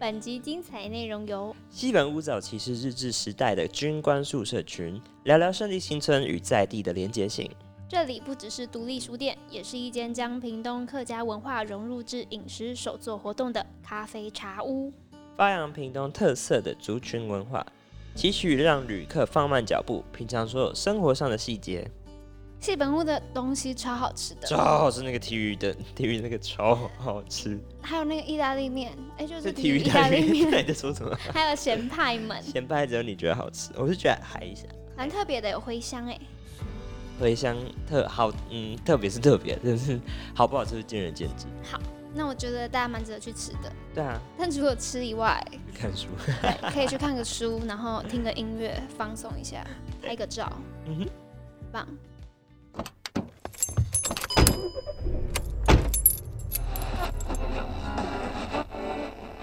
本集精彩内容由西本屋早期是日治时代的军官宿舍群，聊聊胜利新村与在地的连结性。这里不只是独立书店，也是一间将屏东客家文化融入至饮食手作活动的咖啡茶屋。发扬屏东特色的族群文化，期许让旅客放慢脚步，品尝所有生活上的细节。西本屋的东西超好吃的，超好吃，那个体育的 体育那个超好吃，还有那个意大利面，哎、就是这体育意大利你面，在说什么？还有咸派们，咸派只有你觉得好吃，我是觉得还行。蛮特别的，有茴香哎。茴香特好，嗯，特别是特别，真是好不好吃是见仁见智。好那我觉得大家蛮值得去吃的，对啊，但除了吃以外，去看书。对，可以去 看个书，然后听个音乐，放松一下，拍个照，嗯哼，棒。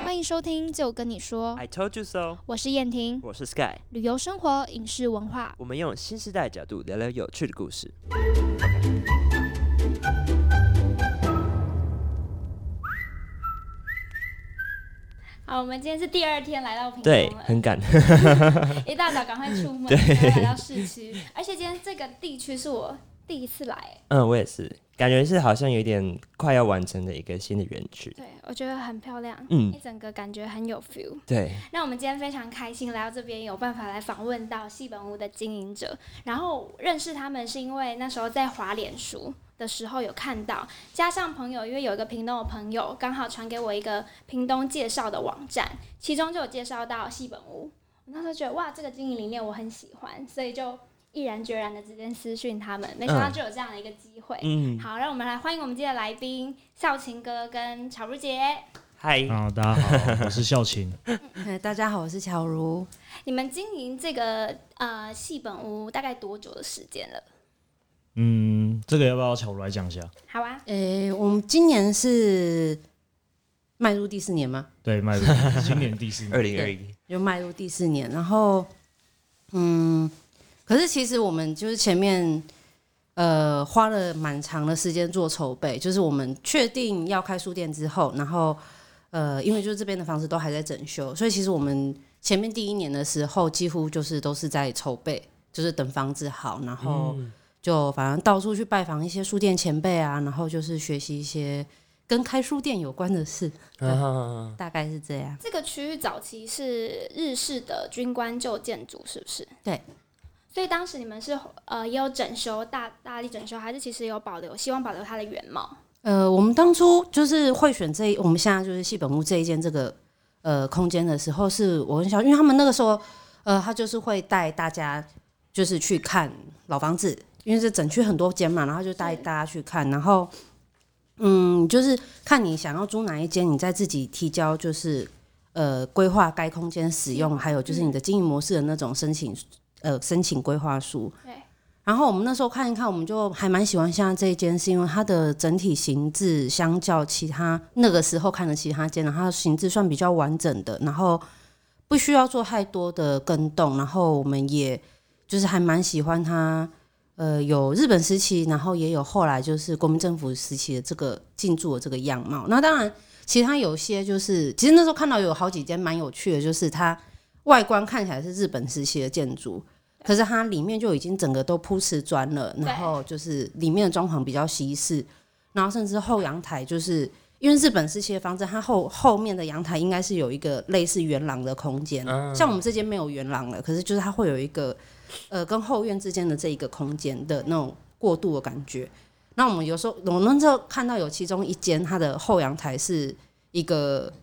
欢迎收听，就跟你说，I told you so。我是燕婷，我是 Sky，旅游、生活、影视、文化，我们用新时代角度聊聊有趣的故事。好，我们今天是第二天来到平对东，了，很赶。一大早赶快出门，对。然后来到市区，而且今天这个地区是我第一次来，嗯，我也是，感觉是好像有点快要完成的一个新的园区。对我觉得很漂亮，嗯。一整个感觉很有 feel。对，那我们今天非常开心来到这边，有办法来访问到戏本屋的经营者，然后认识他们是因为那时候在滑脸书的时候有看到，加上朋友，因为有一个屏东的朋友刚好传给我一个屏东介绍的网站，其中就有介绍到戏本屋，我那时候觉得哇，这个经营理念我很喜欢，所以就毅然决然的直接私讯他们，没想到嗯就有这样的一个机会。嗯，好，让我们来欢迎我们今天的来宾孝琴哥跟巧如姐。嗨，好，大家好，我是孝琴。哎，大家好，我是乔如。你们经营这个呃戏本屋大概多久的时间了？嗯，这个要不要巧如来讲一下？好啊，诶、我们今年是迈入第四年吗？对，迈入今年第四年，二零二一，就迈入第四年，然后，嗯，可是其实我们就是前面呃花了蛮长的时间做筹备，就是我们确定要开书店之后，然后呃，因为就是这边的房子都还在整修，所以其实我们前面第一年的时候，几乎就是都是在筹备，就是等房子好，然后。嗯就反正到处去拜访一些书店前辈啊，然后就是学习一些跟开书店有关的事，啊，大概是这样。这个区域早期是日式的军官旧建筑，是不是？对。所以当时你们是呃也有整修大大力整修，还是其实有保留，希望保留它的原貌？呃，我们当初就是会选这一，我们现在就是戏本屋这一间这个呃空间的时候，是我很小，因为他们那个时候呃，他就是会带大家就是去看老房子，因为这整区很多间嘛，然后就带大家去看，然后嗯，就是看你想要租哪一间，你再自己提交就是呃规划该空间使用，还有就是你的经营模式的那种申请呃申请规划书。对。然后我们那时候看一看，我们就还蛮喜欢现在这一间，是因为它的整体形制相较其他那个时候看的其他间呢，它的形制算比较完整的，然后不需要做太多的更动，然后我们也就是还蛮喜欢它，呃，有日本时期，然后也有后来就是国民政府时期的这个进驻的这个样貌。那当然，其他有些就是，其实那时候看到有好几间蛮有趣的，就是它外观看起来是日本时期的建筑。可是它里面就已经整个都铺瓷砖了，然后就是里面的装潢比较西式，然后甚至后阳台就是因为日本时期的房子，它后后面的阳台应该是有一个类似圆廊的空间，嗯像我们这间没有圆廊了，可是就是它会有一个呃跟后院之间的这一个空间的那种过渡的感觉。那我们有时候我们那时候看到有其中一间它的后阳台是一个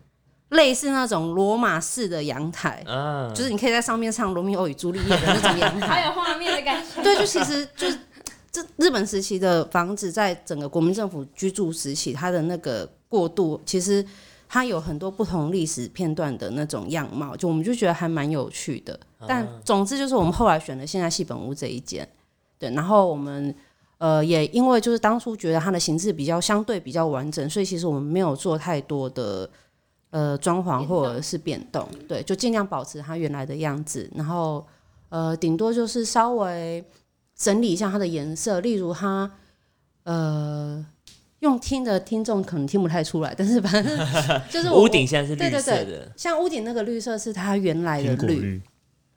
类似那种罗马式的阳台，啊，就是你可以在上面唱《罗密欧与朱丽叶》的那种阳好台。有画面的感觉。对，就其实就是这日本时期的房子，在整个国民政府居住时期，它的那个过渡，其实它有很多不同历史片段的那种样貌，就我们就觉得还蛮有趣的。但总之就是我们后来选了现在戏本屋这一间，对，然后我们。呃，也因为就是当初觉得它的形制比较相对比较完整，所以其实我们没有做太多的呃装潢或者是变动，对，就尽量保持它原来的样子。然后呃，顶多就是稍微整理一下它的颜色，例如它呃用听的听众可能听不太出来，但是反正就是我屋顶现在是绿色的，像屋顶那个绿色是它原来的绿，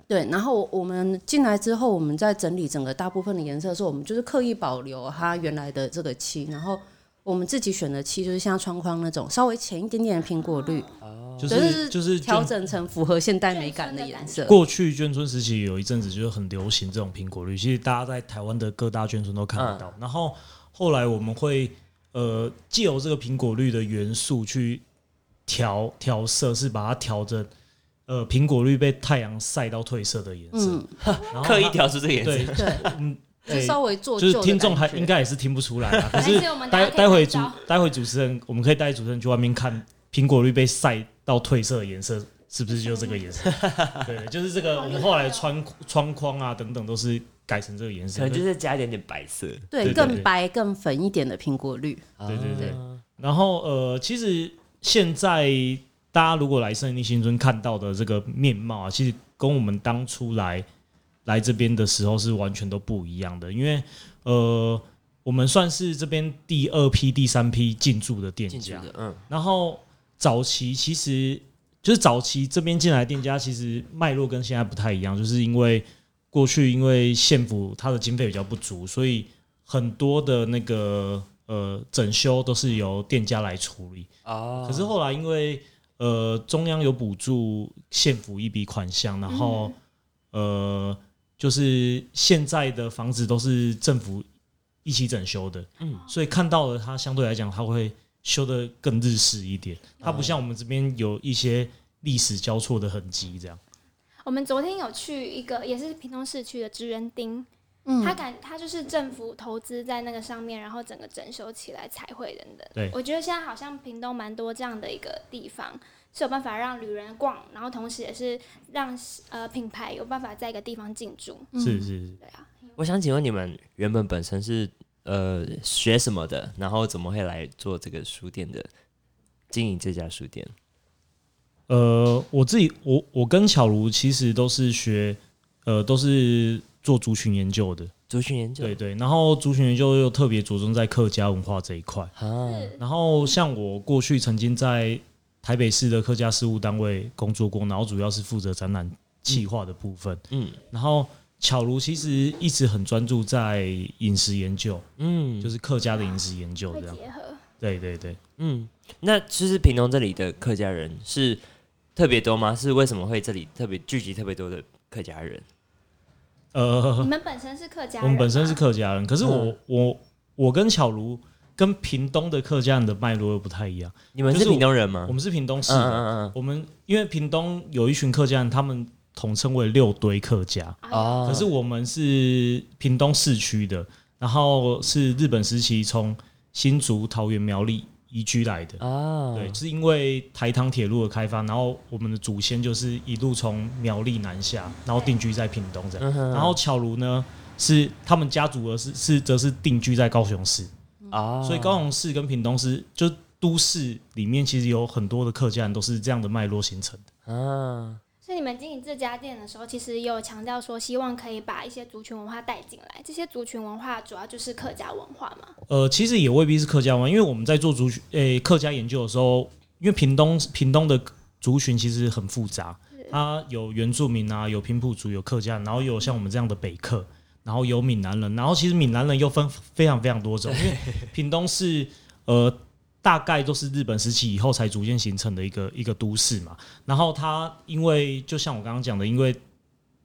对。然后我们进来之后，我们在整理整个大部分的颜色的时候，我们就是刻意保留它原来的这个漆，然后我们自己选的漆就是像窗框那种稍微浅一点点的苹果绿，就是就是调整成符合现代美感的颜色。过去眷村时期有一阵子就是很流行这种苹果绿，其实大家在台湾的各大眷村都看得到。然后后来我们会呃借由这个苹果绿的元素去调调色，是把它调整呃苹果绿被太阳晒到褪色的颜色，嗯，然后刻意它调出这个颜色。对，对，嗯，就稍微做就是听众还应该也是听不出来啊。可是我们待待会主待会主持人，我们可以带主持人去外面看苹果绿被晒到褪色的颜色，是不是就这个颜色？对，就是这个。我们后来窗窗框啊等等都是改成这个颜色。可能就是加一点点白色。对，更白更粉一点的苹果绿。对对对啊然后呃，其实现在大家如果来胜利新村看到的这个面貌啊，其实跟我们当初来来这边的时候是完全都不一样的，因为呃，我们算是这边第二批、第三批进驻的店家，嗯，然后早期其实就是早期这边进来的店家，其实脉络跟现在不太一样，就是因为过去因为县府它的经费比较不足，所以很多的那个呃整修都是由店家来处理。哦，可是后来因为呃中央有补助县府一笔款项，然后、呃就是现在的房子都是政府一起整修的，嗯所以看到了它相对来讲它会修的更日式一点，它不像我们这边有一些历史交错的痕迹这样。我们昨天有去一个也是屏东市区的职人町，嗯他感他就是政府投资在那个上面，然后整个整修起来彩绘等等。对我觉得现在好像屏东蛮多这样的一个地方，是有办法让旅人逛，然后同时也是让呃品牌有办法在一个地方进驻。嗯。是是是，对啊，我想请问你们原本本身是呃学什么的，然后怎么会来做这个书店的经营这家书店？呃，我自己我我跟巧如其实都是学呃都是做族群研究的，族群研究，对对，然后族群研究又特别着重在客家文化这一块。啊，然后像我过去曾经在台北市的客家事务单位工作过，然后主要是负责展览企划的部分。嗯然后巧如其实一直很专注在饮食研究，嗯，就是客家的饮食研究会这样。结合。对对对，嗯，那其实屏东这里的客家人是特别多吗？是为什么会这里特别聚集特别多的客家人？呃你，们本身是客家人，我们本身是客家人，可是我、嗯我我跟巧如跟屏东的客家人的脉络又不太一样。你们是是屏东人吗？我们是屏东市嗯的，嗯嗯我们因为屏东有一群客家人，他们统称为六堆客家。哦，可是我们是屏东市区的，然后是日本时期从新竹、桃园、苗栗移居来的。啊，对，就是因为台糖铁路的开发，然后我们的祖先就是一路从苗栗南下，然后定居在屏东这样。嗯，然后巧如呢，是他们家族而是是则是定居在高雄市，啊，所以高雄市跟屏东市就都市里面其实有很多的客家人都是这样的脉络形成的。啊，所以你们经营这家店的时候，其实也有强调说，希望可以把一些族群文化带进来。这些族群文化主要就是客家文化嘛。呃，其实也未必是客家文化，因为我们在做族群诶、客家研究的时候，因为屏东屏东的族群其实很复杂，它有原住民啊，有平埔族，有客家，然后有像我们这样的北客，然后有闽南人，然后其实闽南人又分非常非常多种，因为屏东是呃大概都是日本时期以后才逐渐形成的一个一个都市嘛，然后它因为就像我刚刚讲的，因为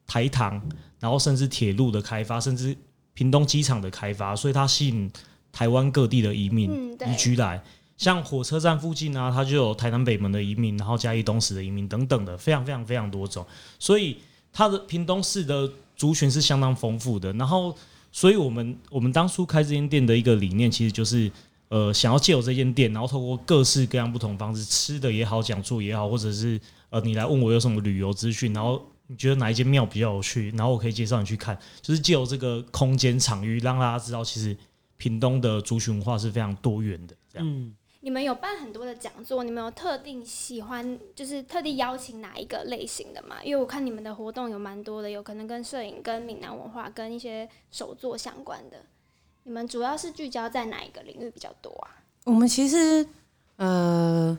台糖，然后甚至铁路的开发，甚至屏东机场的开发，所以它吸引台湾各地的移民嗯，移，居来。像火车站附近啊，它就有台南北门的移民，然后嘉义东石的移民等等的，非常非常非常多种。所以它的屏东市的族群是相当丰富的。然后，所以我们我们当初开这间店的一个理念，其实就是呃，想要借由这间店，然后透过各式各样不同方式，吃的也好，讲座也好，或者是呃，你来问我有什么旅游资讯，然后你觉得哪一间庙比较有趣，然后我可以介绍你去看，就是借由这个空间场域，让大家知道其实屏东的族群文化是非常多元的。这样，嗯，你们有办很多的讲座，你们有特定喜欢，就是特地邀请哪一个类型的吗？因为我看你们的活动有蛮多的，有可能跟摄影、跟闽南文化、跟一些手作相关的。你们主要是聚焦在哪一个领域比较多啊？我们其实呃，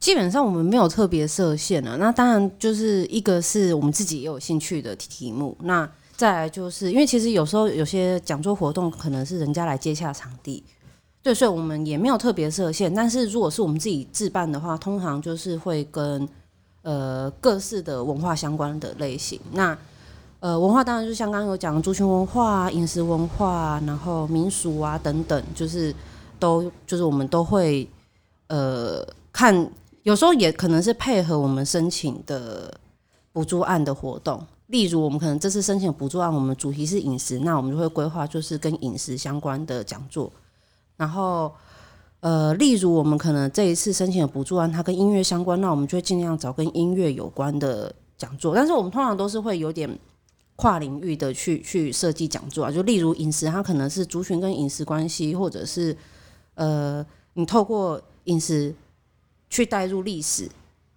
基本上我们没有特别设限啊。那当然就是一个是我们自己也有兴趣的题目，那再来就是因为其实有时候有些讲座活动可能是人家来接洽场地，对，所以我们也没有特别设限。但是如果是我们自己自办的话，通常就是会跟呃各式的文化相关的类型。那呃文化当然就是像刚刚有讲的族群文化、饮食文化，然后民俗啊等等，就是都就是我们都会呃看，有时候也可能是配合我们申请的补助案的活动。例如，我们可能这次申请补助案，我们主题是饮食，那我们就会规划就是跟饮食相关的讲座。然后，呃，例如我们可能这一次申请的补助案，它跟音乐相关，那我们就尽量找跟音乐有关的讲座。但是我们通常都是会有点跨领域的去去设计讲座啊，就例如饮食，它可能是族群跟饮食关系，或者是呃，你透过饮食去带入历史。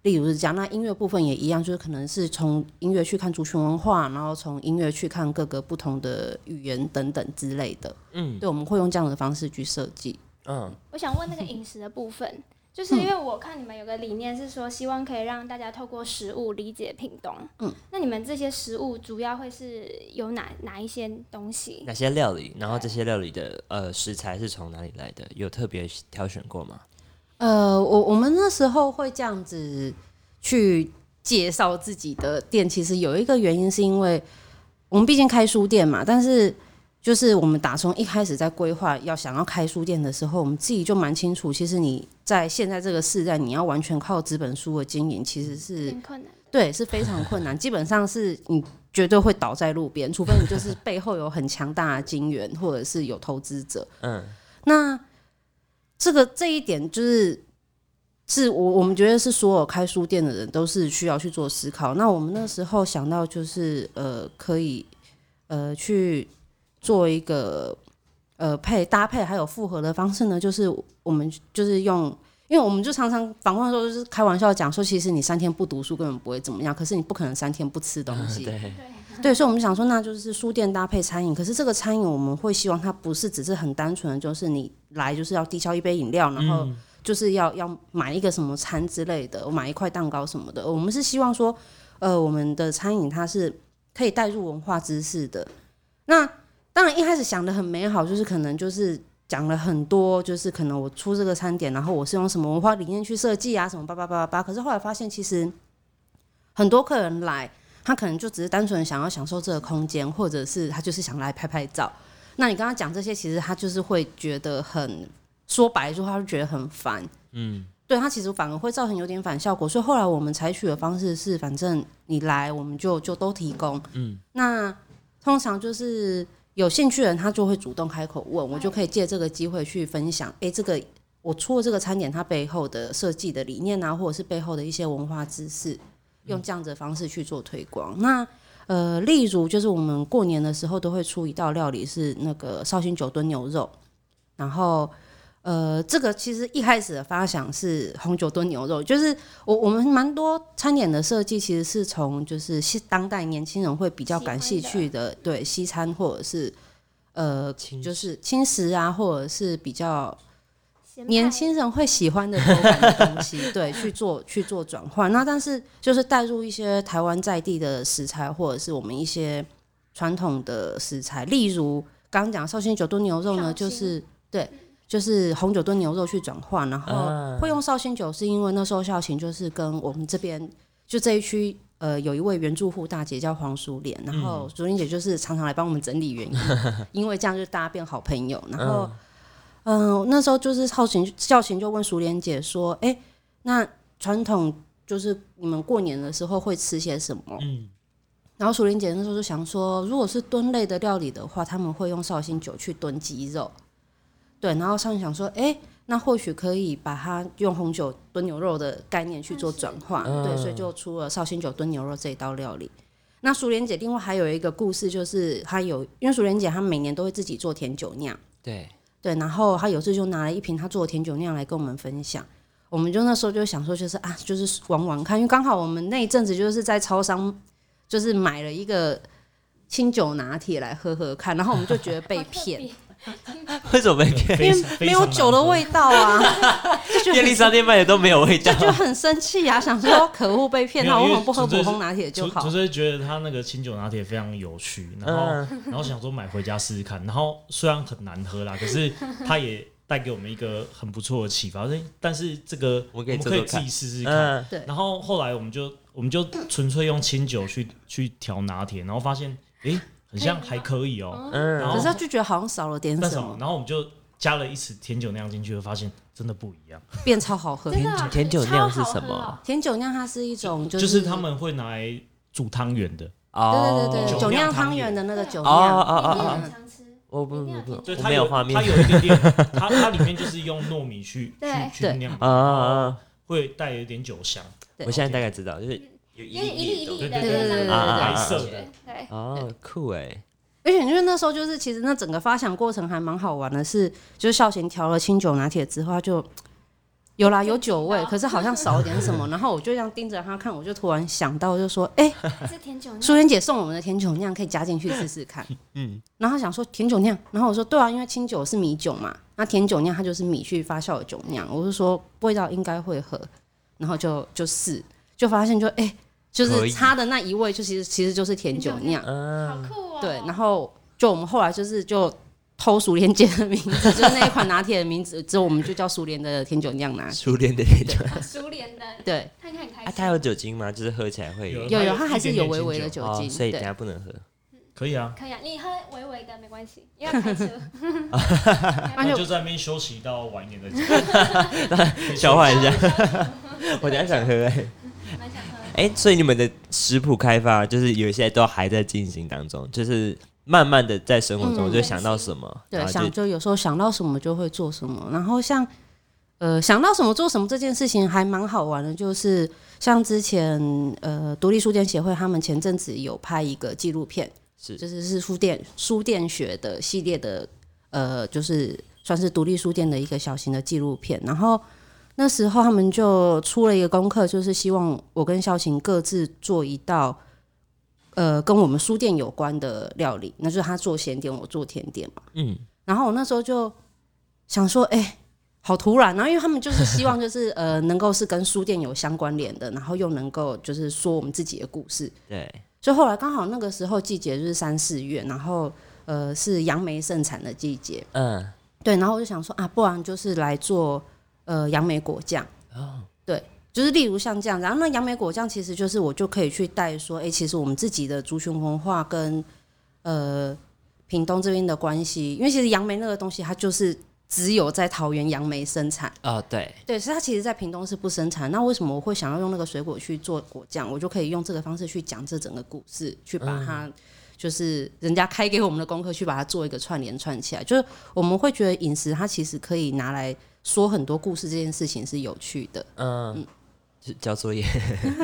例如是讲，那音乐部分也一样，就是可能是从音乐去看族群文化，然后从音乐去看各个不同的语言等等之类的。嗯，对，我们会用这样的方式去设计。嗯，我想问那个饮食的部分，就是因为我看你们有个理念是说，希望可以让大家透过食物理解屏东。嗯，那你们这些食物主要会是有哪哪一些东西？哪些料理？然后这些料理的呃食材是从哪里来的？有特别挑选过吗？呃，我我们那时候会这样子去介绍自己的店，其实有一个原因是因为我们毕竟开书店嘛，但是就是我们打从一开始在规划要想要开书店的时候，我们自己就蛮清楚，其实你在现在这个时代，你要完全靠纸本书的经营，其实是困难，对，是非常困难，基本上是你绝对会倒在路边，除非你就是背后有很强大的金源，或者是有投资者，嗯，那。这个这一点就是，是我我们觉得是所有开书店的人都是需要去做思考。那我们那时候想到就是呃，可以呃去做一个呃配搭配还有复合的方式呢，就是我们就是用，因为我们就常常访问的时候就是开玩笑讲说，其实你三天不读书根本不会怎么样，可是你不可能三天不吃东西。对，所以我们想说，那就是书店搭配餐饮。可是这个餐饮，我们会希望它不是只是很单纯的，就是你来就是要低消一杯饮料，然后就是要要买一个什么餐之类的，我买一块蛋糕什么的。我们是希望说，呃，我们的餐饮它是可以带入文化知识的。那当然一开始想的很美好，就是可能就是讲了很多，就是可能我出这个餐点，然后我是用什么文化理念去设计啊，什么八八八八八。可是后来发现，其实很多客人来。他可能就只是单纯想要享受这个空间，或者是他就是想来拍拍照。那你跟他讲这些，其实他就是会觉得很说白就，他就觉得很烦。嗯，对他其实反而会造成有点反效果。所以后来我们采取的方式是，反正你来，我们就就都提供。嗯，那通常就是有兴趣的人，他就会主动开口问，我就可以借这个机会去分享。哎，这个我出了这个餐点，它背后的设计的理念啊，或者是背后的一些文化知识。用这样子的方式去做推广。那呃，例如就是我们过年的时候都会出一道料理，是那个绍兴酒炖牛肉。然后呃，这个其实一开始的发想是红酒炖牛肉，就是我我们蛮多餐点的设计，其实是从就是西当代年轻人会比较感兴趣的，对西餐或者是呃，就是轻食啊，或者是比较。年轻人会喜欢的口感的东西，对，去做去做转换。那但是就是带入一些台湾在地的食材，或者是我们一些传统的食材，例如刚刚讲绍兴酒炖牛肉呢，就是对，就是红酒炖牛肉去转换，然后会用绍兴酒，是因为那时候孝琴就是跟我们这边就这一区呃有一位原住户大姐叫黄淑莲，然后淑莲姐就是常常来帮我们整理原因，因为这样就大家变好朋友，然后。嗯，那时候就是孝琴，孝琴就问淑莲姐说：“哎，那传统就是你们过年的时候会吃些什么？”嗯，然后淑莲姐那时候就想说，如果是炖类的料理的话，他们会用绍兴酒去炖鸡肉。对，然后上面想说：“哎，那或许可以把它用红酒炖牛肉的概念去做转化。”对，所以就出了绍兴酒炖牛肉这一道料理。那淑莲姐另外还有一个故事，就是她有，因为淑莲姐她每年都会自己做甜酒酿。对。对，然后他有次就拿了一瓶他做的甜酒酿来跟我们分享，我们就那时候就想说，就是啊，就是玩玩看，因为刚好我们那一阵子就是在超商，就是买了一个清酒拿铁来喝喝看，然后我们就觉得被骗，为什么被骗？非因为没有酒的味道啊，便利商店卖的都没有味道就。就很生气啊，想说 可恶被骗，那我为什么不喝普通拿铁就好纯纯？粹觉得他那个清酒拿铁非常有趣，然后、嗯然后想说买回家试试看，然后虽然很难喝啦，可是它也带给我们一个很不错的启发。但但是这个我可以们可以自己试试看。嗯，对然后后来我们就我们就纯粹用清酒去去调拿铁，然后发现诶，很像还可以哦、嗯。然后可是他就觉得好像少了点但是哦什么，然后我们就加了一匙甜酒酿进去，发现真的不一样。变超好喝。真的啊甜酒酿是什么？甜酒酿它是一种就就是他们会拿来煮汤圆的，哦，对对对对酒酿酒酿汤汤圆圆的那个酒哦酿，哦哦哦。常吃，我不不不，对，我它没有画面。它。有一点点，它它里面就是用糯米去 去去酿，啊啊啊！会带有一点酒香，我现在大概知道，就是有一粒一粒的，对对对对对白色的，对，哦，酷哎，而且因为那时候就是其实那整个发想过程还蛮好玩的是，就是孝贤调了清酒拿铁之后，他就有啦有酒味，可是好像少了点什么。然后我就这样盯着他看，我就突然想到，就说：“哎、还是甜酒酿淑媛姐送我们的甜酒酿可以加进去试试看。”嗯，然后他想说甜酒酿，然后我说：“对啊，因为清酒是米酒嘛，那甜酒酿它就是米去发酵的酒酿。”我就说味道应该会合，然后就就试，就发现就哎、就是差的那一位，就其实其实就是甜酒酿。嗯，好酷哦。对，然后就我们后来就是就偷熟莲姐的名字，就是那一款拿铁的名字，之后我们就叫熟莲的甜酒酿拿铁。熟练的甜酒。好熟练的，对，他应该很开啊，心。它有酒精吗？就是喝起来会有有有，它还是有微微的酒精，哦，所以等对下不能喝。可以啊。可以啊，你喝微微的没关系，因为要开车。那就在那边休息到晚一点再讲。消化一下，我等下想喝哎。蛮想喝。哎，所以你们的食谱开发就是有一些都还在进行当中，就是慢慢的在生活中嗯就想到什么，对，想就有时候想到什么就会做什么，然后像呃想到什么做什么这件事情还蛮好玩的，就是像之前呃独立书店协会他们前阵子有拍一个纪录片，是就是是书店书店学的系列的呃，就是算是独立书店的一个小型的纪录片，然后。那时候他们就出了一个功课，就是希望我跟孝琴各自做一道，呃，跟我们书店有关的料理，那就是他做咸点，我做甜点嘛。嗯，然后我那时候就想说，哎、好突然。然后因为他们就是希望就是呃，能够是跟书店有相关联的，然后又能够就是说我们自己的故事。对，所以后来刚好那个时候季节就是三四月，然后呃是杨梅盛产的季节，嗯，对。然后我就想说啊，不然就是来做呃杨梅果酱。哦，对，就是例如像这样，然后那杨梅果酱其实就是我就可以去带说，哎、其实我们自己的族群文化跟呃屏东这边的关系，因为其实杨梅那个东西它就是只有在桃园杨梅生产，哦，对，对，所以它其实在屏东是不生产。那为什么我会想要用那个水果去做果酱？我就可以用这个方式去讲这整个故事，去把它。就是人家开给我们的功课，去把它做一个串联串起来。就是我们会觉得饮食它其实可以拿来说很多故事，这件事情是有趣的。嗯，就交作业。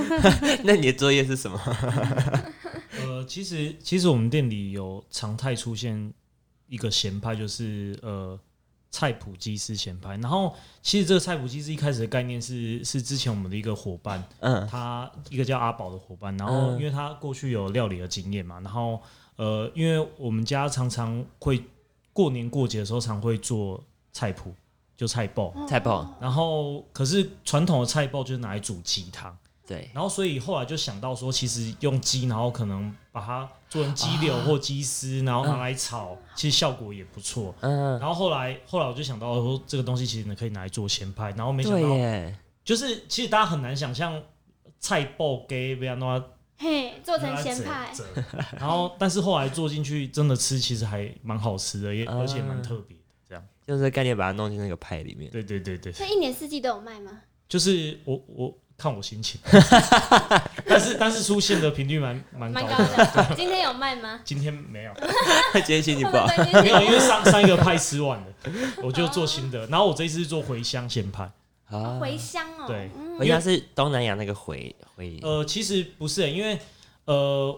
那你的作业是什么？呃，其实其实我们店里有常态出现一个咸派，就是呃菜谱鸡丝咸派。然后其实这个菜谱鸡丝一开始的概念是是之前我们的一个伙伴，嗯，他一个叫阿宝的伙伴，然后嗯因为他过去有料理的经验嘛，然后呃，因为我们家常常会过年过节的时候常会做菜谱，就菜爆，菜爆，然后可是传统的菜爆就是拿来煮鸡汤。对，然后所以后来就想到说，其实用鸡，然后可能把它做成鸡柳或鸡丝，然后拿来炒，其实效果也不错。嗯，然后后来后来我就想到说，这个东西其实呢可以拿来做咸派，然后没想到耶，就是其实大家很难想象菜爆给不要弄它嘿，做成咸派，然后但是后来做进去真的吃，其实还蛮好吃的，也啊。而且蛮特别用这个概念把它弄进那个派里面。对对对对，所以一年四季都有卖吗？就是我我看我心情，但是但是出现的频率蛮蛮高蛮高的。的。今天有卖吗？今天没有，今天心情不好。没有，因为上上一个派吃完了，我就做新的。然后我这一次是做茴香咸派。啊，茴香哦。对嗯回家是东南亚那个茴茴，呃，其实不是、因为呃，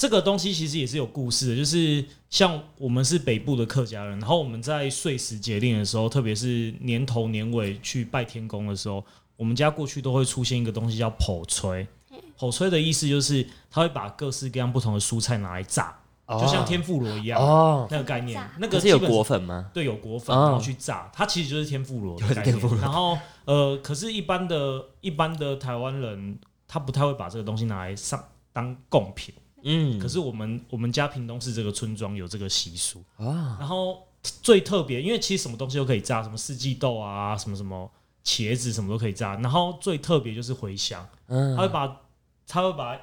这个东西其实也是有故事的，就是像我们是北部的客家人，然后我们在岁时节令的时候，特别是年头年尾去拜天公的时候，我们家过去都会出现一个东西叫剖炊。剖炊的意思就是他会把各式各样不同的蔬菜拿来炸，就像天妇罗一样哦，那个概念。那个是有果粉吗？对，有果粉，哦然后去炸，它其实就是天妇罗的概念就是天妇。罗然后呃，可是，一般的一般的台湾人，他不太会把这个东西拿来上当贡品。嗯，可是我们我们家屏东市这个村庄有这个习俗。啊，然后最特别，因为其实什么东西都可以炸，什么四季豆啊，什么什么茄子，什么都可以炸。然后最特别就是茴香，嗯他会把他会把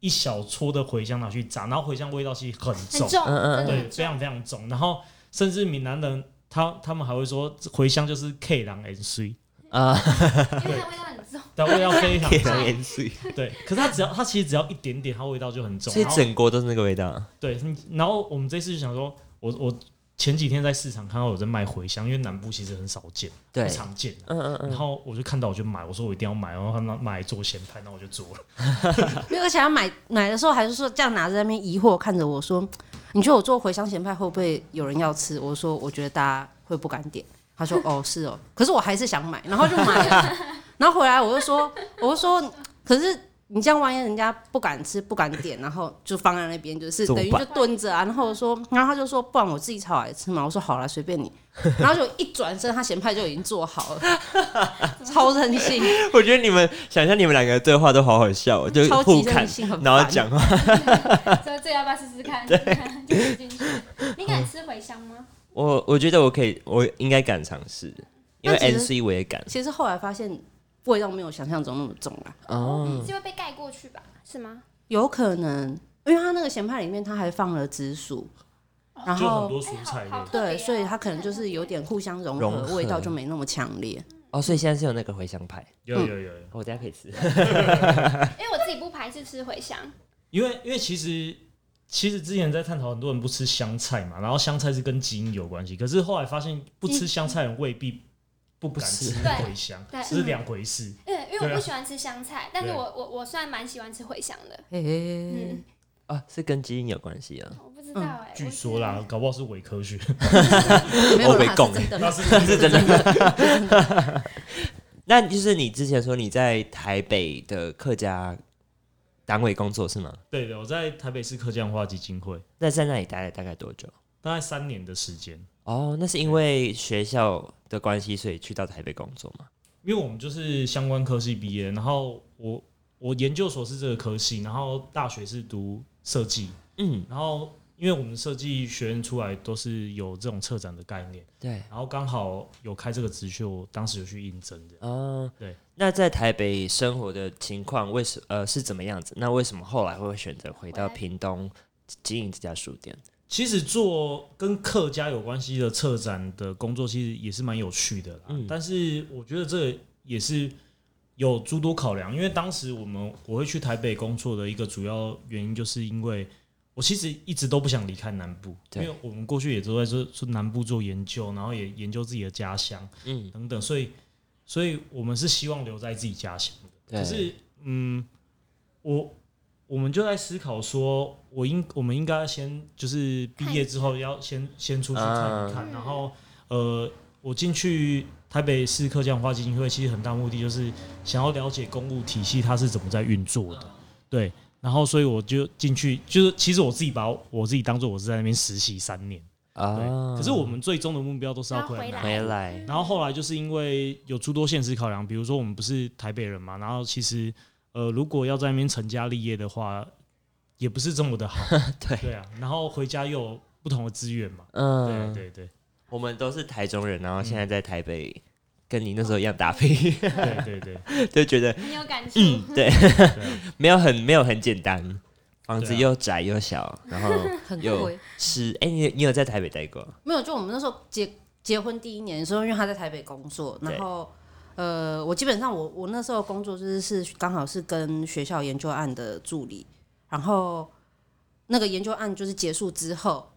一小撮的茴香拿去炸，然后茴香味道其实很重很，重，嗯嗯嗯对，非常非常重。然后甚至闽南人他他们还会说茴香就是 K 狼 N C，啊，因为它味道很重。但味道非常可以当重。盐水，对，可是它只要它其实只要一点点，它味道就很重。所以然后整锅都是那个味道。对，嗯然后我们这次就想说，我我前几天在市场看到有在卖茴香，因为南部其实很少见，对不，常见。嗯嗯嗯，然后我就看到我就买，我说我一定要买，然后他拿买做咸派，那我就做了。而且他买买的时候还是说这样拿着在那边疑惑看着我说：“你觉得我做茴香咸派会不会有人要吃？”我说：“我觉得大家会不敢点。”他说：“哦，是哦。”可是我还是想买，然后就买了。然后回来我就说：“我就说，可是你这样万一人家不敢吃、不敢点，然后就放在那边，就是等于就蹲着啊。”然后我说，然后他就说：“不然我自己炒来吃嘛。”我说：“好了，随便你。”然后就一转身，他咸派就已经做好了，超任性，我觉得你们想象你们两个对话都好好笑哦，就超级互看任，性，然后烦讲话。所以这要不要试试看？就吃进去。你敢吃茴香吗？我我觉得我可以，我应该敢尝试，因为 N C 我也敢。其实后来发现味道没有想象中那么重啊，哦，是会被盖过去吧？是吗？有可能，因为它那个咸派里面它还放了紫薯，然后就很多蔬菜对，哦所以它可能就是有点互相融合，融合味道就没那么强烈。哦，所以现在是有那个茴香派，有有有有，我等下可以吃。因为我自己不排斥吃茴香，因为因为其实其实之前在探讨很多人不吃香菜嘛，然后香菜是跟基因有关系，可是后来发现不吃香菜的人未必不敢吃不吃茴香，对这是两回事。嗯，因为我不喜欢吃香菜，但是我我我虽然蛮喜欢吃茴香的，嘿嗯，啊，是跟基因有关系啊。我不知道哎，据说啦，搞不好是伪科学 没有我被供那是是真的。那就是你之前说你在台北的客家单位工作是吗？对的。我在台北市客家文化基金会那在那里待了大概多久？大概三年的时间，哦，那是因为学校的关系，所以去到台北工作吗？因为我们就是相关科系毕业，然后我我研究所是这个科系，然后大学是读设计，嗯，然后因为我们设计学院出来都是有这种策展的概念，对。然后刚好有开这个职缺，我当时有去应征的。哦，对。那在台北生活的情况，为什呃是怎么样子？那为什么后来会选择回到屏东经营这家书店？其实做跟客家有关系的策展的工作，其实也是蛮有趣的啦。嗯但是我觉得这也是有诸多考量，因为当时我们我会去台北工作的一个主要原因，就是因为我其实一直都不想离开南部，因对为我们过去也都在做做南部做研究，然后也研究自己的家乡嗯，等等，所以所以我们是希望留在自己家乡的。可是，嗯，我我们就在思考说，我应我们应该先就是毕业之后要先先出去看一看，然后呃，我进去台北市客家文化基金会，其实很大目的就是想要了解公务体系它是怎么在运作的，对。然后，所以我就进去，就是其实我自己把我自己当做我是在那边实习三年，对。啊，可是我们最终的目标都是要回来要回来。回来，然后后来就是因为有诸多现实考量，比如说我们不是台北人嘛，然后其实呃，如果要在那边成家立业的话，也不是这么的好，对对啊，然后回家又有不同的资源嘛，嗯，对对对我们都是台中人，然后现在在台北，跟你那时候一样打拼，对对对就觉得很有感触。嗯，对，没有很没有很简单，房子又窄又小，然后很有贵。湿。哎，你你有在台北待过？没有，就我们那时候结结婚第一年的时候，因为他在台北工作，然后呃，我基本上我我那时候工作就是是刚好是跟学校研究案的助理，然后那个研究案就是结束之后。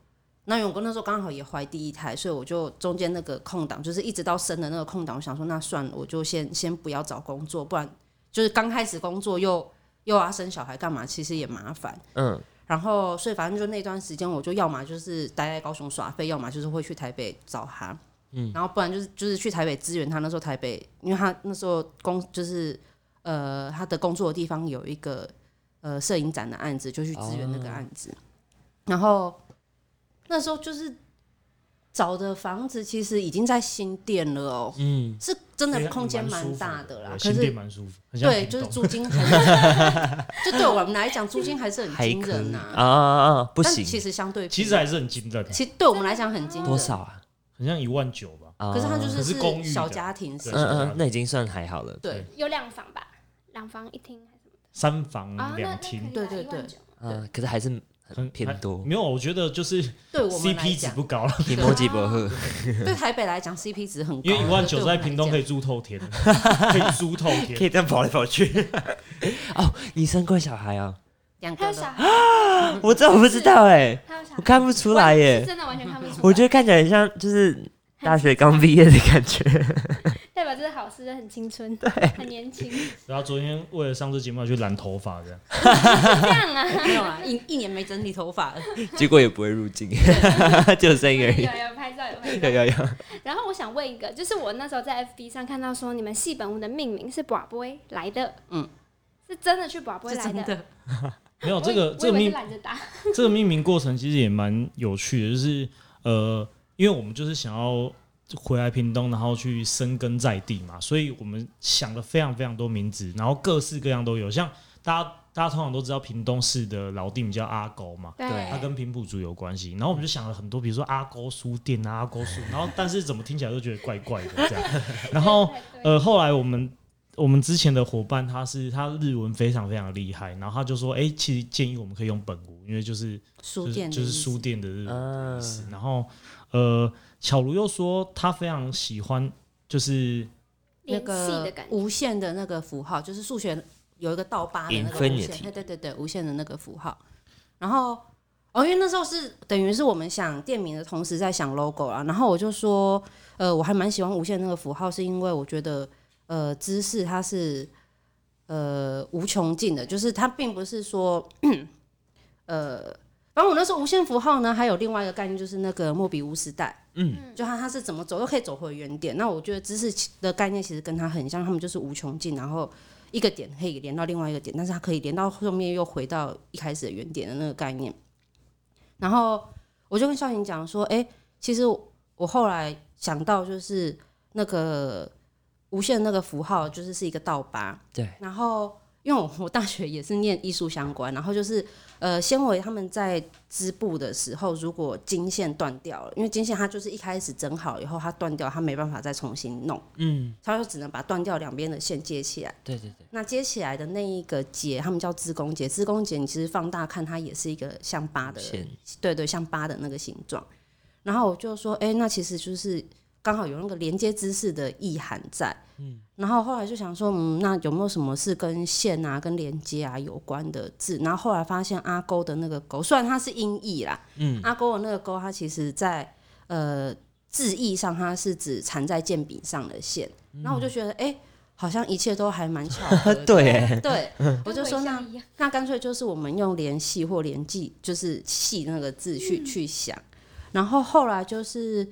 那永哥那时候刚好也怀第一胎，所以我就中间那个空档，就是一直到生的那个空档，我想说那算了，我就先先不要找工作，不然就是刚开始工作又又要生小孩干嘛，其实也麻烦。嗯，然后，所以反正就那段时间，我就要么就是待在高雄耍废，要么就是会去台北找他。嗯，然后不然就是就是去台北支援他。那时候台北，因为他那时候工就是呃他的工作的地方有一个呃摄影展的案子，就去支援那个案子。然后那时候就是找的房子，其实已经在新店了哦，嗯，是真的空间蛮大的啦。新店是蛮舒服，对，就是租金还是，就对我们来讲，租金还是很惊人呐、啊啊啊！不但行，其实相对其实还是很惊人，其实对我们来讲很惊人。多少？啊？很像一万九吧。啊可是它就是是公寓的小家庭式对嗯嗯，那已经算还好了。对，有两房吧，两房一厅还是什么三房的啊？那那两厅对对对，嗯，可是还是偏多还。没有，我觉得就是对我们来 CP 值讲，不高了，提摩吉伯赫，对台北来讲 CP 值很高，因为一万九在屏东可以。以住透天，可以租透天 可天。以这样跑来跑去。哦，你生过小孩啊？两个的，还有小孩，我真的不知道哎，还有小我看不出来是耶。真的完全看不出来。我觉得看起来很像就是大学刚毕业的感觉。代表这是好事，很青春，对，很年轻，然后昨天为了上这节目要去染头发，这样这样啊。没有啊，一一年没整理头发了。结果也不会入境，就声音而已。有有拍照有拍照。有有有，然后我想问一个，就是我那时候在 FB 上看到说你们戏本屋的命名是寡杯来的，嗯，是真的去把不会来的。的，没有这个这个命懒着打，这个命名过程其实也蛮有趣的，就是呃，因为我们就是想要回来屏东，然后去生根在地嘛，所以我们想了非常非常多名字，然后各式各样都有。像大家大家通常都知道屏东市的老地名叫阿沟嘛，对它跟平埔族有关系。然后我们就想了很多，比如说阿沟书店啊、阿沟书，然后但是怎么听起来都觉得怪怪的这样。然后呃，后来我们我们之前的伙伴他是他日文非常非常厉害，然后他就说，哎、其实建议我们可以用本屋，因为就是书店就是就是书店的日文嗯意思。然后呃，巧如又说他非常喜欢，就是那个。无限的那个符号，就是数学有一个倒八的那个无限，对对对对，无限的那个符号。然后哦，因为那时候是等于是我们想店名的同时在想 logo 啦，然后我就说，呃，我还蛮喜欢无限那个符号，是因为我觉得呃知识它是呃无穷尽的，就是它并不是说呃。反正我那时候无限符号呢，还有另外一个概念，就是那个莫比乌斯带，嗯，就它它是怎么走都可以走回原点。那我觉得知识的概念其实跟它很像，他们就是无穷尽，然后一个点可以连到另外一个点，但是它可以连到后面又回到一开始的原点的那个概念。然后我就跟少颖讲说，哎、其实我后来想到就是那个无限那个符号，就是是一个倒八，对，然后。因为我我大学也是念艺术相关，然后就是呃纤维他们在织布的时候，如果经线断掉了，因为经线它就是一开始整好以后它断掉，它没办法再重新弄，嗯，它就只能把断掉两边的线接起来。对对对，那接起来的那一个结，他们叫织工结。织工结，你其实放大看，它也是一个像八的，线对对，像八的那个形状。然后我就说，哎、那其实就是刚好有那个连接知识的意涵在。嗯，然后后来就想说，嗯，那有没有什么是跟线啊、跟连接啊有关的字？然后后来发现阿勾的那个勾，虽然它是音译啦，嗯，阿勾的那个勾，它其实在呃字义上，它是指缠在剑柄上的线。然后我就觉得，哎、好像一切都还蛮巧合的。对，对，我就说那那干脆就是我们用联系或联系，就是系那个字去、去想，然后后来就是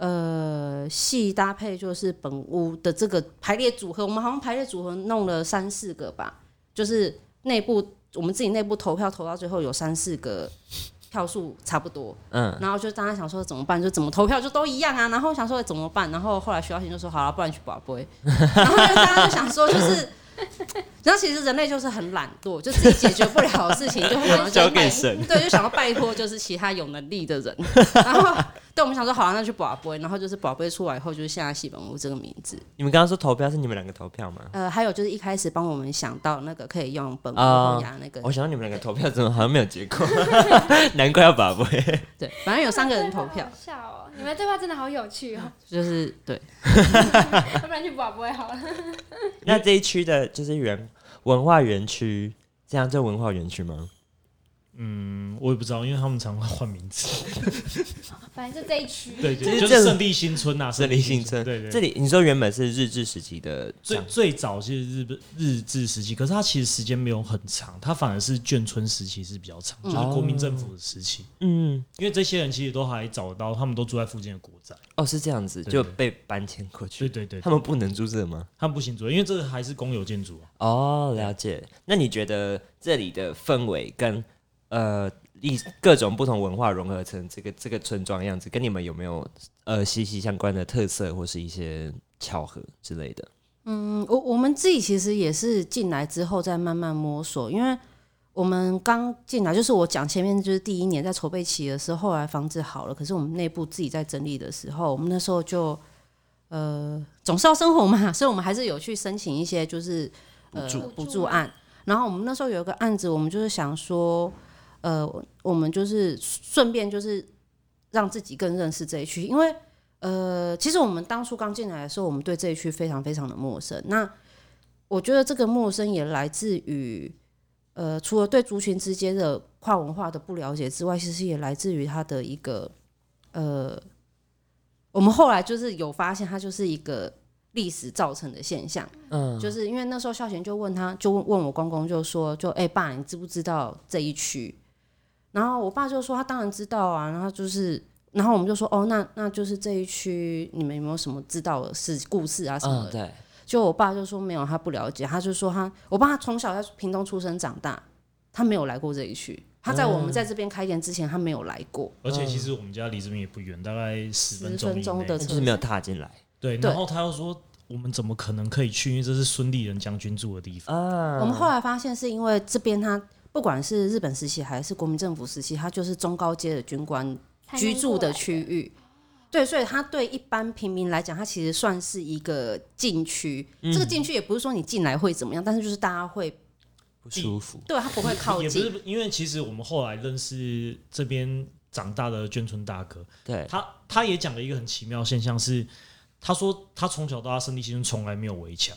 呃系搭配就是本屋的这个排列组合，我们好像排列组合弄了三四个吧，就是内部我们自己内部投票投到最后有三四个票数差不多，嗯，然后就大家想说怎么办，就怎么投票就都一样啊，然后想说怎么办，然后后来徐耀贤就说好了，不然去保杯，然后大家就想说就是。然后其实人类就是很懒惰，就自己解决不了的事情，就会想要 交拜给神对，就想要拜托就是其他有能力的人。然后对我们想说好啊，那去宝贝，然后就是宝贝出来以后，就是现在戏本屋这个名字。你们刚刚说投票是你们两个投票吗？呃，还有就是一开始帮我们想到那个可以用本屋牙那个，我想到你们两个投票怎么好像没有结果，难怪要把不会。对，反正有三个人投票好，笑哦！你们对话真的好有趣哦，就是对。要不然去宝不会好了。那这一区的就是园文化园区，这样叫文化园区吗？嗯，我也不知道，因为他们常会换名字。反正就这一区，对，其实这个就就是胜利新村呐，胜利新村，对对。这里你说原本是日治时期的，最最早其实日日治时期，可是它其实时间没有很长，它反而是眷村时期是比较长，就是国民政府的时期。嗯，因为这些人其实都还找得到，他们都住在附近的国宅。哦，是这样子，对对就被搬迁过去。对对对，他们不能住这吗？他们不行住，因为这个还是公有建筑啊。哦，了解。那你觉得这里的氛围跟呃一各种不同文化融合成这个这个村庄样子，跟你们有没有呃息息相关的特色或是一些巧合之类的？嗯，我我们自己其实也是进来之后再慢慢摸索，因为我们刚进来，就是我讲前面就是第一年在筹备期的时候，后来房子好了，可是我们内部自己在整理的时候，我们那时候就呃总是要生活嘛，所以我们还是有去申请一些就是呃补助补助案。然后我们那时候有一个案子，我们就是想说，呃，我们就是顺便就是让自己更认识这一区，因为呃，其实我们当初刚进来的时候，我们对这一区非常非常的陌生。那我觉得这个陌生也来自于，呃，除了对族群之间的跨文化的不了解之外，其实也来自于它的一个，呃，我们后来就是有发现，它就是一个历史造成的现象。嗯，就是因为那时候孝贤就问他，就问问我公公，就说，就哎、爸，你知不知道这一区？然后我爸就说他当然知道啊，然后就是，然后我们就说哦，那那就是这一区，你们有没有什么知道的事故事啊什么的？嗯，对，就我爸就说没有，他不了解，他就说他，我爸他从小在屏东出生长大，他没有来过这一区，他在我们在这边开店之前，他没有来过。而且其实我们家离这边也不远，大概十分钟十分钟的车就是没有踏进来对，对然后他又说我们怎么可能可以去？因为这是孙立人将军住的地方。啊我们后来发现是因为这边他不管是日本时期还是国民政府时期，它就是中高阶的军官居住的区域。对，所以它对一般平民来讲，它其实算是一个禁区。这个禁区也不是说你进来会怎么样，但是就是大家会不舒服，对它不会靠也不近。是因为其实我们后来认识这边长大的眷村大哥，对，他他也讲了一个很奇妙现象是，他说他从小到大生地新村从来没有围墙，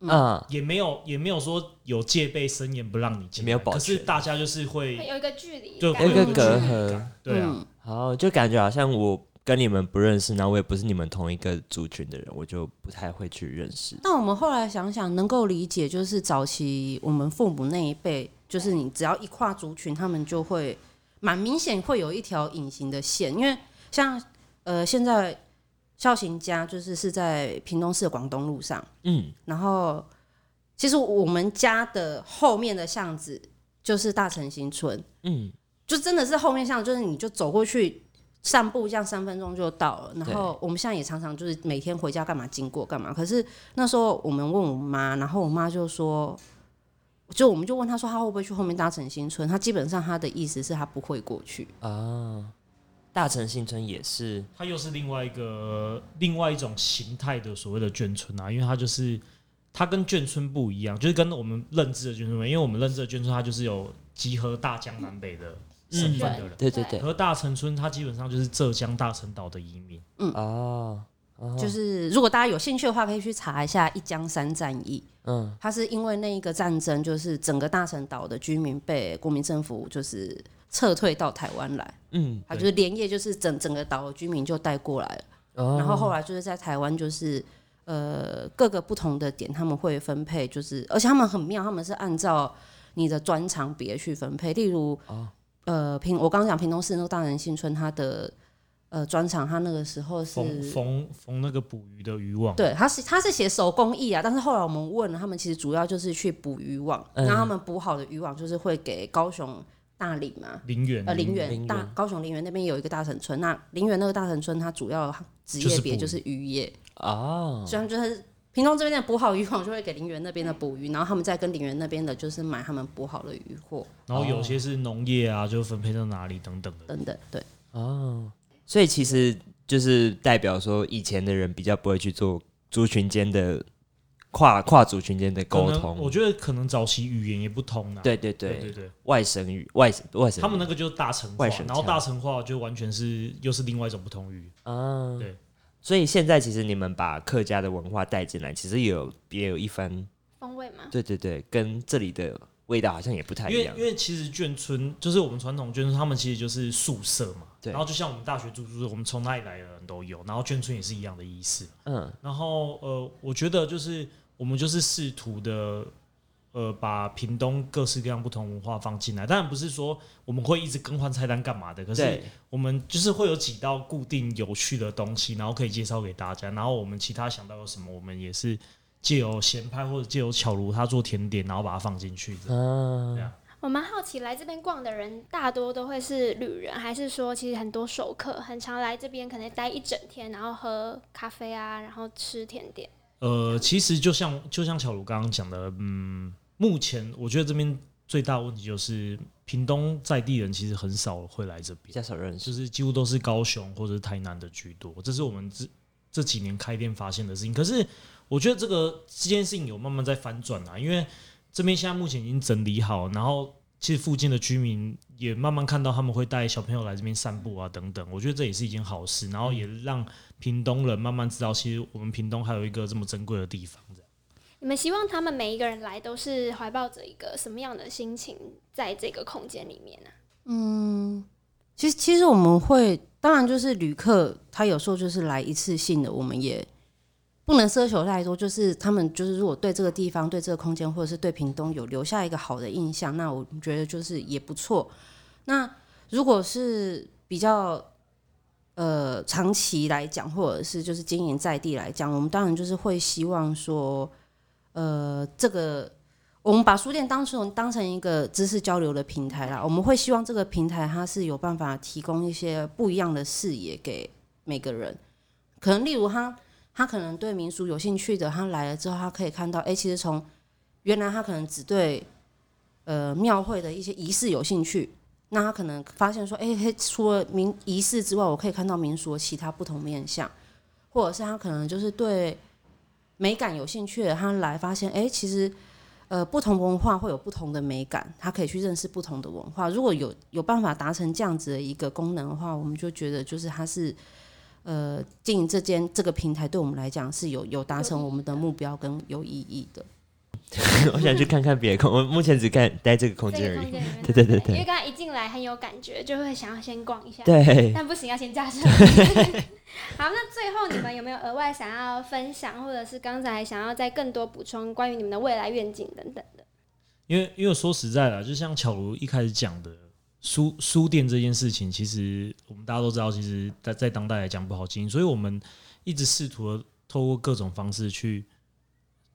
嗯，也没有也没有说有戒备森严不让你进，没有保可是大家就是会会有一个距离就感，有一个隔阂。对啊，嗯，好，就感觉好像我跟你们不认识，然后我也不是你们同一个族群的人，我就不太会去认识。那我们后来想想，能够理解，就是早期我们父母那一辈，就是你只要一跨族群，他们就会蛮明显会有一条隐形的线，因为像呃现在孝行家就是是在屏东市的广东路上，嗯，然后其实我们家的后面的巷子就是大成新村，嗯，就真的是后面巷，就是你就走过去散步，这样三分钟就到了。然后我们现在也常常就是每天回家干嘛经过干嘛。可是那时候我们问我妈，然后我妈就说，就我们就问她说，她会不会去后面大成新村？她基本上她的意思是她不会过去。啊，大城新村也是，它又是另外一个另外一种形态的所谓的眷村啊，因为它就是它跟眷村不一样，就是跟我们认知的眷村不一样，因为我们认知的眷村它就是有集合大江南北的身份的人，对对对，和大城村它基本上就是浙江大陈岛的移民。嗯。哦，就是如果大家有兴趣的话，可以去查一下一江山战役。嗯，它是因为那一个战争，就是整个大陈岛的居民被国民政府就是撤退到台湾来，嗯，他就是连夜就是整整个岛的居民就带过来了。哦然后后来就是在台湾，就是呃各个不同的点他们会分配，就是而且他们很妙，他们是按照你的专长别去分配。例如，呃平我刚刚讲平东市那个大人新村，它的呃专长，它那个时候是。缝缝那个捕鱼的渔网，对，他是他是写手工艺啊，但是后来我们问了，他们其实主要就是去捕渔网，嗯然后他们捕好的渔网就是会给高雄大理嘛，林园。呃，林林园。大高雄林园那边有一个大城村，那林园那个大城村，它主要职业别就是渔业，啊，虽然就是屏东这边的捕好渔网就会给林园那边的捕鱼，然后他们再跟林园那边的就是买他们捕好的渔货然后有些是农业啊，就分配到哪里等等的。等等，对，哦，所以其实就是代表说，以前的人比较不会去做族群间的跨跨族群间的沟通。我觉得可能早期语言也不通啊。对对对，对对对，外省语、外外省语，他们那个就是大城化外省，腔然后大城化就完全是又是另外一种不同语。啊，对。所以现在其实你们把客家的文化带进来，其实也有也有一番，风味嘛。对对对，跟这里的味道好像也不太一样因为因。为其实眷村就是我们传统眷村，他们其实就是宿舍嘛。对然后就像我们大学住宿舍，我们从哪里来的人都有，然后眷村也是一样的意思。嗯，然后呃，我觉得就是我们就是试图的呃，把屏东各式各样不同文化放进来。当然不是说我们会一直更换菜单干嘛的，可是，我们就是会有几道固定有趣的东西，然后可以介绍给大家。然后我们其他想到有什么，我们也是借由咸派或者借由巧如他做甜点，然后把它放进去的。嗯对啊，我我蛮好奇，来这边逛的人大多都会是旅人，还是说其实很多熟客很常来这边，可能待一整天，然后喝咖啡啊，然后吃甜点。呃，其实就像就像巧如刚刚讲的，嗯，目前我觉得这边最大的问题就是屏东在地人其实很少会来这边，比较少认识，就是几乎都是高雄或者是台南的居多，这是我们这这几年开店发现的事情。可是我觉得这个这件事情有慢慢在反转啊，因为这边现在目前已经整理好，然后其实附近的居民也慢慢看到他们会带小朋友来这边散步啊等等，我觉得这也是一件好事，然后也让屏东人慢慢知道，其实我们屏东还有一个这么珍贵的地方。这样，你们希望他们每一个人来都是怀抱着一个什么样的心情，在这个空间里面呢、嗯，其实其实我们会，当然就是旅客，他有时候就是来一次性的，我们也不能奢求太多。就是他们就是如果对这个地方、对这个空间，或者是对屏东有留下一个好的印象，那我觉得就是也不错。那如果是比较呃长期来讲，或者是就是经营在地来讲，我们当然就是会希望说，呃，这个我们把书店当成当成一个知识交流的平台啦。我们会希望这个平台它是有办法提供一些不一样的视野给每个人。可能例如他他可能对民俗有兴趣的，他来了之后，他可以看到，哎、其实从原来他可能只对呃庙会的一些仪式有兴趣，那他可能发现说，哎、嘿除了民仪式之外，我可以看到民俗的其他不同面向，或者是他可能就是对美感有兴趣的，他来发现，哎、其实呃不同文化会有不同的美感，他可以去认识不同的文化。如果有有办法达成这样子的一个功能的话，我们就觉得就是它是。呃，经营这间这个平台对我们来讲是有有达成我们的目标跟有意义的。我想去看看别的空，我目前只看待这个空间而已。对对对对因为刚才一进来很有感觉，就会想要先逛一下。对，但不行，要先架设。好，那最后你们有没有额外想要分享，或者是刚才想要再更多补充关于你们的未来愿景等等的？因为因为说实在的，就像巧如一开始讲的，书书店这件事情，其实我们大家都知道，其实在在当代来讲不好经营，所以我们一直试图的透过各种方式去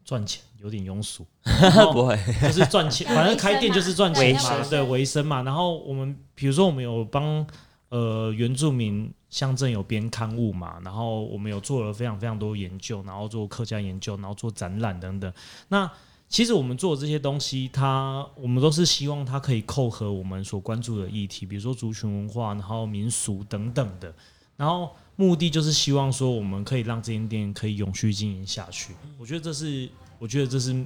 赚钱，有点庸俗，不会，就是赚钱，反正开店就是赚钱嘛，对维生嘛。然后我们比如说我们有帮呃原住民乡镇有编刊物嘛，然后我们有做了非常非常多研究，然后做客家研究，然后做展览等等。那其实我们做的这些东西，它我们都是希望它可以扣合我们所关注的议题，比如说族群文化，然后民俗等等的。然后目的就是希望说，我们可以让这间店可以永续经营下去。我觉得这是，我觉得这是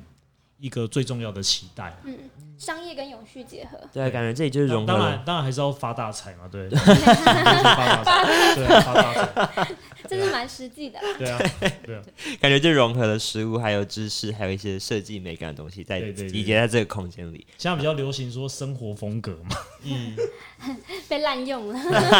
一个最重要的期待。嗯，商业跟永续结合。对啊，感觉这里就是融合了当然，当然还是要发大财嘛，对，就是发大财，对，发大财，这是蛮实际的啦。对啊，对啊，感觉就融合了食物，还有知识，还有一些设计美感的东西，在对对对集结在这个空间里。现在比较流行说生活风格嘛，被滥用了。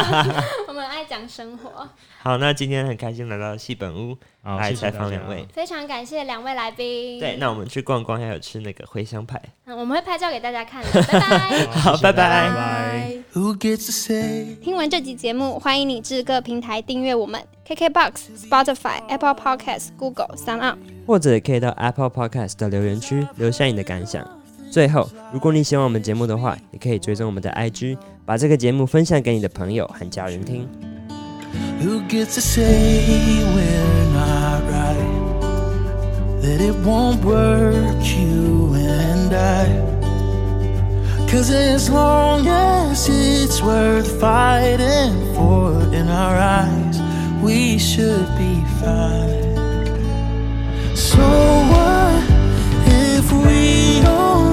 我们爱讲生活，好，那今天很开心来到戏本屋好，来采访两位。非常感谢两位来宾。对，那我们去逛逛，还有吃那个茴香派。嗯，我们会拍照给大家看的，拜拜。好拜拜拜拜。Who gets to say? 听完这集节目，欢迎你至各平台订阅我们：KKBox、Spotify、Apple Podcasts、Google、s o u n 或者也可以到 Apple Podcast 的留言区留下你的感想。最后，如果你喜欢我们节目的话，也可以追踪我们的 IG，把这个节目分享给你的朋友和家人听。 Who gets to say we're not right? That it won't work, you and I. Cause as long as it's worth fighting for in our eyes, we should be fine. So what if we only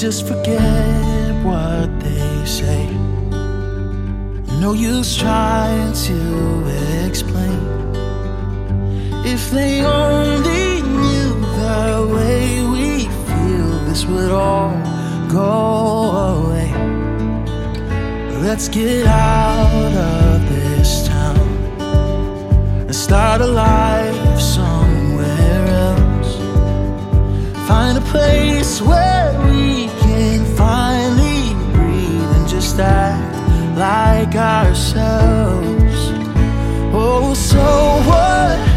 Just forget what they say. No use trying to explain. If they only knew the way we feel this would all go away. Let's get out of this town and start a life else. Find a place where we can finally breathe and just act like ourselves. Oh, so what?